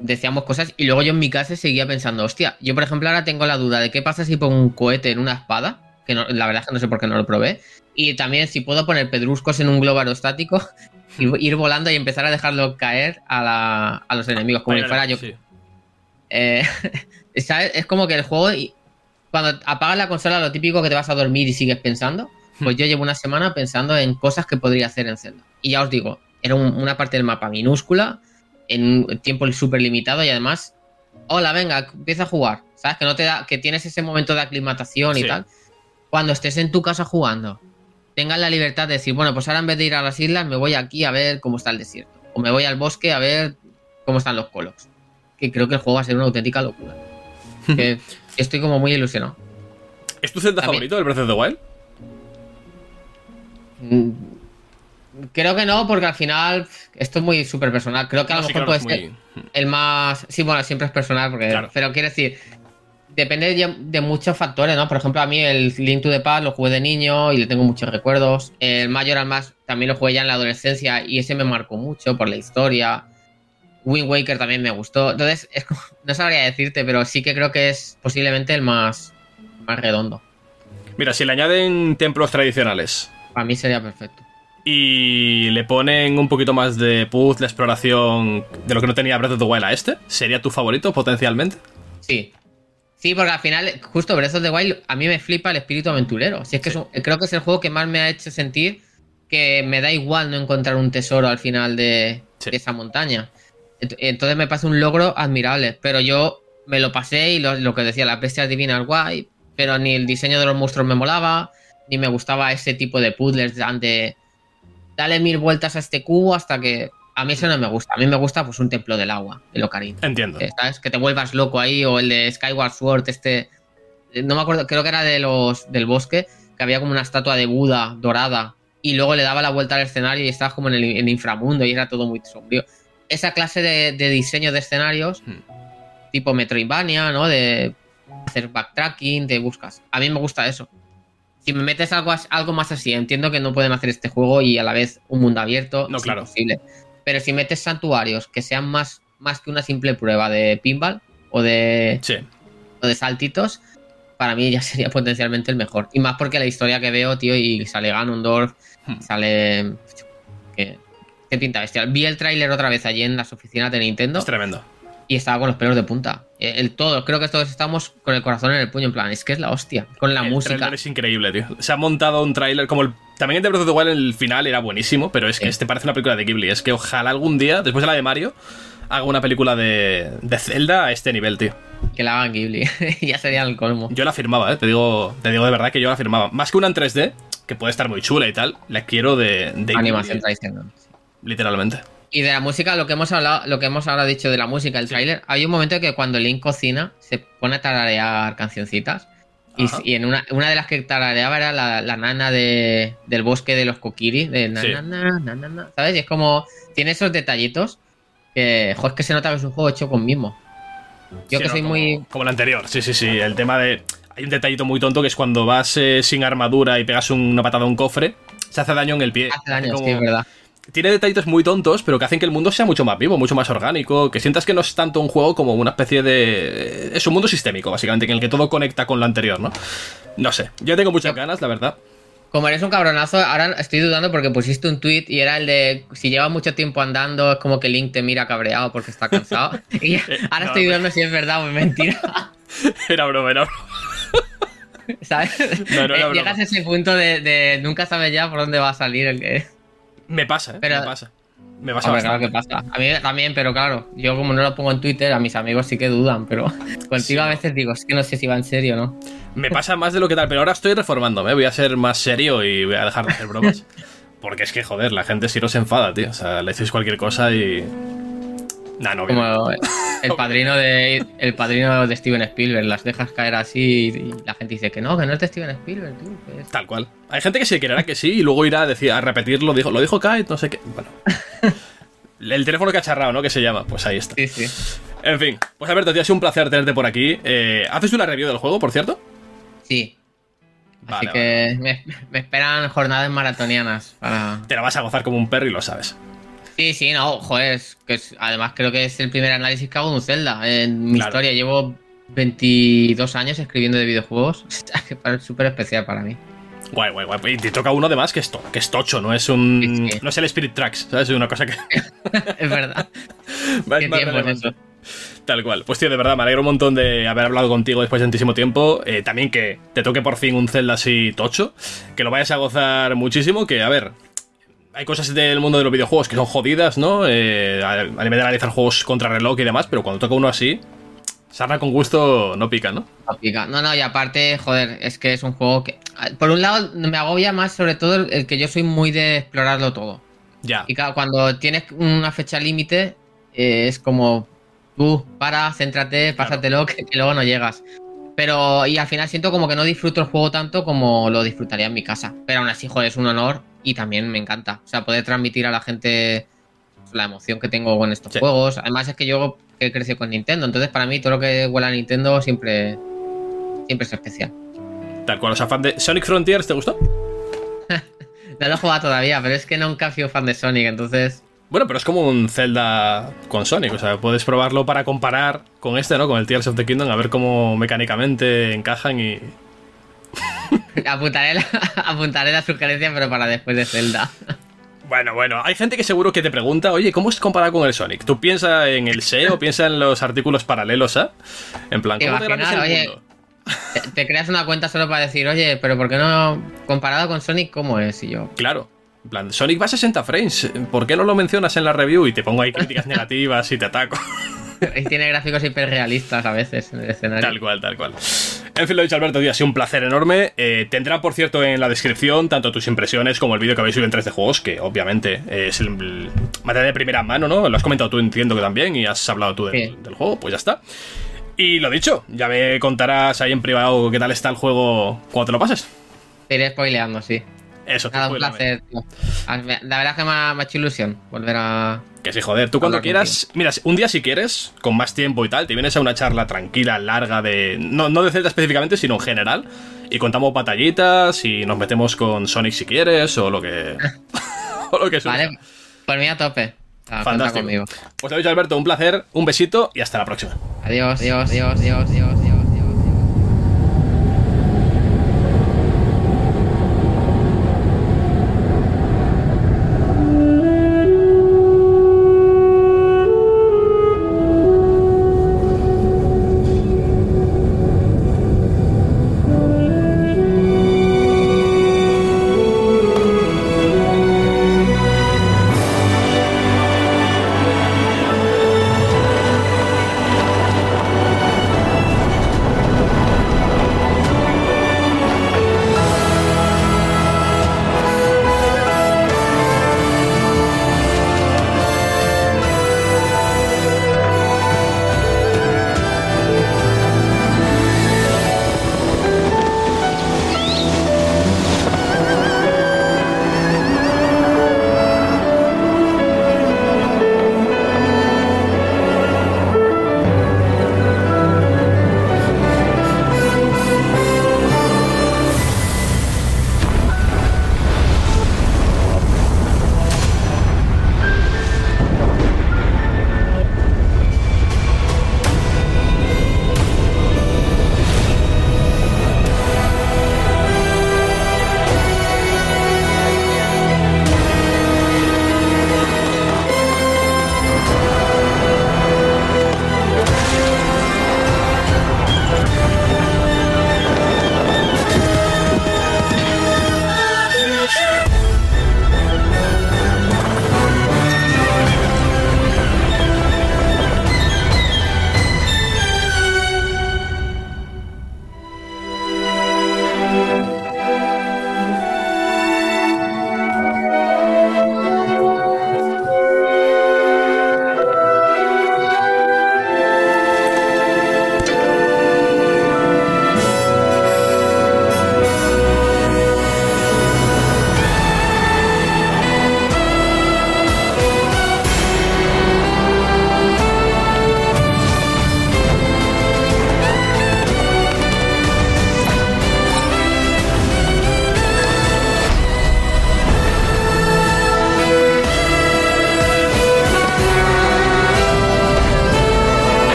decíamos cosas y luego yo en mi casa seguía pensando, hostia, yo por ejemplo ahora tengo la duda de qué pasa si pongo un cohete en una espada, que no- la verdad es que no sé por qué no lo probé, y también si puedo poner pedruscos en un globo aerostático y ir volando y empezar a dejarlo caer a, la- a los enemigos, como si fuera yo.
Sí.
Eh, ¿sabes? Es como que el juego, cuando apagas la consola, lo típico que te vas a dormir y sigues pensando, pues yo llevo una semana pensando en cosas que podría hacer en Zelda. Y ya os digo, era un- una parte del mapa minúscula, en un tiempo súper limitado y además, hola, venga, empieza a jugar. ¿Sabes? Que no te da, que tienes ese momento de aclimatación y tal. Cuando estés en tu casa jugando, tengas la libertad de decir, bueno, pues ahora en vez de ir a las islas, me voy aquí a ver cómo está el desierto. O me voy al bosque a ver cómo están los colos. Que creo que el juego va a ser una auténtica locura. que estoy como muy ilusionado.
¿Es tu Zelda
También-
favorito, el Breath of the Wild?
Mm, Creo que no, porque al final esto es muy súper personal. Creo que a lo
No, sí,
mejor
claro,
puede ser
muy-
el más. Sí, bueno, siempre es personal, porque.
Claro.
Pero quiero decir, depende de, de muchos factores, ¿no? Por ejemplo, a mí el Link to the Past lo jugué de niño y le tengo muchos recuerdos. El Majora's Mask también lo jugué ya en la adolescencia y ese me marcó mucho por la historia. Wind Waker también me gustó. Entonces, es no sabría decirte, pero sí que creo que es posiblemente el más, más redondo.
Mira, si le añaden templos tradicionales
Para mí sería perfecto.
y le ponen un poquito más de puzzle, exploración de lo que no tenía Breath of the Wild a este, ¿sería tu favorito potencialmente?
Sí. Sí, porque al final, justo Breath of the Wild, a mí me flipa el espíritu aventurero. Si es que
Sí.
es un- creo que es el juego que más me ha hecho sentir que me da igual no encontrar un tesoro al final de,
Sí.
de esa montaña. Ent- Entonces me parece un logro admirable. Pero yo me lo pasé y lo, lo que decía, las bestias divinas guay, pero ni el diseño de los monstruos me molaba, ni me gustaba ese tipo de puzzles de- de dale mil vueltas a este cubo hasta que... A mí eso no me gusta. A mí me gusta pues un templo del agua, el Ocarina.
Entiendo.
Eh, ¿sabes? Que te vuelvas loco ahí, o el de Skyward Sword, este. eh, No me acuerdo, creo que era de los del bosque, que había como una estatua de Buda dorada, y luego le daba la vuelta al escenario y estabas como en el, en inframundo y era todo muy sombrío. Esa clase de, de diseño de escenarios,
Hmm.
tipo Metroidvania, ¿no? De hacer backtracking, te buscas. A mí me gusta eso. Si me metes algo, algo más así, entiendo que no pueden hacer este juego y a la vez un mundo abierto.
No,
es
claro.
imposible. Pero si metes santuarios que sean más, más que una simple prueba de pinball o de,
Sí.
o de saltitos, para mí ya sería potencialmente el mejor. Y más porque la historia que veo, tío, y sale Ganondorf,
Hmm.
sale. ¿Qué, qué pinta bestial? Vi el tráiler otra vez allí en las oficinas de Nintendo
Es tremendo.
y estaba con los pelos de punta. El, el todo, creo que todos estamos con el corazón en el puño, en plan, es que es la hostia, con la
el
música.
es increíble, tío. Se ha montado un tráiler como el... También el de Breath of the Wild el final era buenísimo, pero es que
Sí.
este parece una película de Ghibli. Es que ojalá algún día, después de la de Mario, haga una película de, de Zelda a este nivel, tío.
Que la hagan Ghibli. ya sería el colmo.
Yo la firmaba, ¿eh? Te digo, te digo de verdad que yo la firmaba. Más que una en 3D, que puede estar muy chula y tal, la quiero de, de
Animación
Ghibli,
tradicional.
literalmente.
Y de la música, lo que hemos hablado, lo que hemos ahora dicho de la música, el tráiler, hay un momento que cuando Link cocina se pone a tararear cancioncitas. Y, en una, una de las que tarareaba era la, la nana de, del bosque de los Kokiri, de na,
Sí.
¿sabes? Y es como, tiene esos detallitos que, jo, es que se nota que es un juego hecho con mismo. Yo
Sí,
que
no,
soy
como-
muy...
Como el anterior, sí, sí, sí. El tema de. Hay un detallito muy tonto que es cuando vas eh, sin armadura y pegas una patada a un cofre, se hace daño en el pie.
Hace daño,
como-
sí, es verdad.
Tiene detallitos muy tontos, pero que hacen que el mundo sea mucho más vivo, mucho más orgánico. Que sientas que no es tanto un juego como una especie de. Es un mundo sistémico, básicamente, en el que todo conecta con lo anterior, ¿no? No sé. Yo tengo muchas ganas, la verdad.
Como eres un cabronazo, ahora estoy dudando porque pusiste un tweet y era el de si lleva mucho tiempo andando, es como que Link te mira cabreado porque está cansado. Y ahora
no,
estoy dudando si es verdad o es mentira.
Era broma, era broma.
¿Sabes? Llegas a ese punto de, nunca sabes ya por dónde va a salir el que.
Me pasa, ¿eh? me pasa.
Me pasa claro que pasa. A mí también, pero claro, yo como no lo pongo en Twitter, a mis amigos sí que dudan, pero contigo a veces digo, es que no sé si va en serio o no.
Me pasa más de lo que tal, pero ahora estoy reformándome, voy a ser más serio y voy a dejar de hacer bromas. Porque es que, joder, la gente sí no se enfada, tío. O sea, le decís cualquier cosa y.
Nah, no, Como el padrino de el padrino de Steven Spielberg, las dejas caer así y la gente dice que no, que no es de Steven Spielberg, tío.
Tal cual. Hay gente que se creerá que sí y luego irá a decir, a repetirlo, dijo, lo dijo Kite, no sé qué. Bueno. el teléfono cacharrado, ¿no? Que se llama. Pues ahí está.
Sí, sí.
En fin, pues Alberto, tío, ha sido un placer tenerte por aquí. Eh, ¿Haces una review del juego, por cierto?
Sí, Así que me, esperan jornadas maratonianas para.
Te la vas a gozar como un perro y lo sabes.
Sí, sí, no, joder, que además creo que es el primer análisis que hago de un Zelda. En mi historia llevo 22 años escribiendo de videojuegos. Es súper especial para mí.
Guay, guay, guay. Y te toca uno de más que es, que es tocho, no es un. No es el Spirit Tracks, ¿sabes? Es una cosa que.
es verdad. ¿Qué tiempo es eso?
Tal cual. Pues tío, de verdad, me alegro un montón de haber hablado contigo después de tantísimo tiempo. Eh, también que te toque por fin un Zelda así tocho. Que lo vayas a gozar muchísimo. Que, a ver, hay cosas del mundo de los videojuegos que son jodidas, ¿no? Eh, a, nivel de analizar juegos contra reloj y demás, pero cuando toca uno así, sarna con gusto no pica, ¿no?
No pica. No, no, y aparte, joder, es que es un juego que. Por un lado, me agobia más, sobre todo, el, que yo soy muy de explorarlo todo.
Ya.
Y claro, cuando tienes una fecha límite, eh, es como tú, para, céntrate, pásatelo, que, luego no llegas. Pero, y al final siento como que no disfruto el juego tanto como lo disfrutaría en mi casa. Pero aún así, joder, es un honor y también me encanta. O sea, poder transmitir a la gente la emoción que tengo con estos juegos. Además, es que yo he crecido con Nintendo, entonces para mí todo lo que huele a Nintendo siempre, siempre es especial.
Tal cual, o sea, fan de Sonic Frontiers, ¿te gustó?
no lo he jugado todavía, pero es que nunca he sido fan de Sonic, entonces
bueno, pero es como un Zelda con Sonic, o sea, puedes probarlo para comparar con este, ¿no? Con el Tears of the Kingdom, a ver cómo mecánicamente encajan y...
apuntaré, la, apuntaré la sugerencia, pero para después de Zelda.
Bueno, bueno, hay gente que seguro que te pregunta, oye, ¿cómo es comparado con el Sonic? Tú piensas en el SEO, piensa en los artículos paralelos. En plan, ¿cómo te oye,
te, creas una cuenta solo para decir, oye, pero ¿por qué no comparado con Sonic cómo es? Y yo.
Claro. En plan, Sonic va a 60 frames. ¿Por qué no lo mencionas en la review? Y te pongo ahí críticas negativas y te ataco.
Y tiene gráficos hiperrealistas a veces en el escenario.
Tal cual, tal cual. En fin, lo dicho, Alberto, ha sido un placer enorme. Eh, tendrá, por cierto, en la descripción tanto tus impresiones como el vídeo que habéis subido en 3 de juegos, que obviamente es el, material de primera mano, ¿no? Lo has comentado tú, entiendo que también, y has hablado tú del, juego, pues ya está. Y lo dicho, ya me contarás ahí en privado qué tal está el juego cuando te lo pases.
Te iré spoileando, sí.
Eso,
Nada, un placer, ah, La verdad que me ha, hecho ilusión volver a.
Que sí, joder. Tú cuando quieras. Mira, un día si quieres, con más tiempo y tal, te vienes a una charla tranquila, larga de. No, no de Zelda específicamente, sino en general. Y contamos batallitas y nos metemos con Sonic si quieres, o lo que. o lo que sea. Vale,
por mí a tope.
Fantástico. Conmigo. Pues lo dicho, Alberto, un placer, un besito y hasta la próxima.
Adiós, adiós, adiós, adiós, adiós.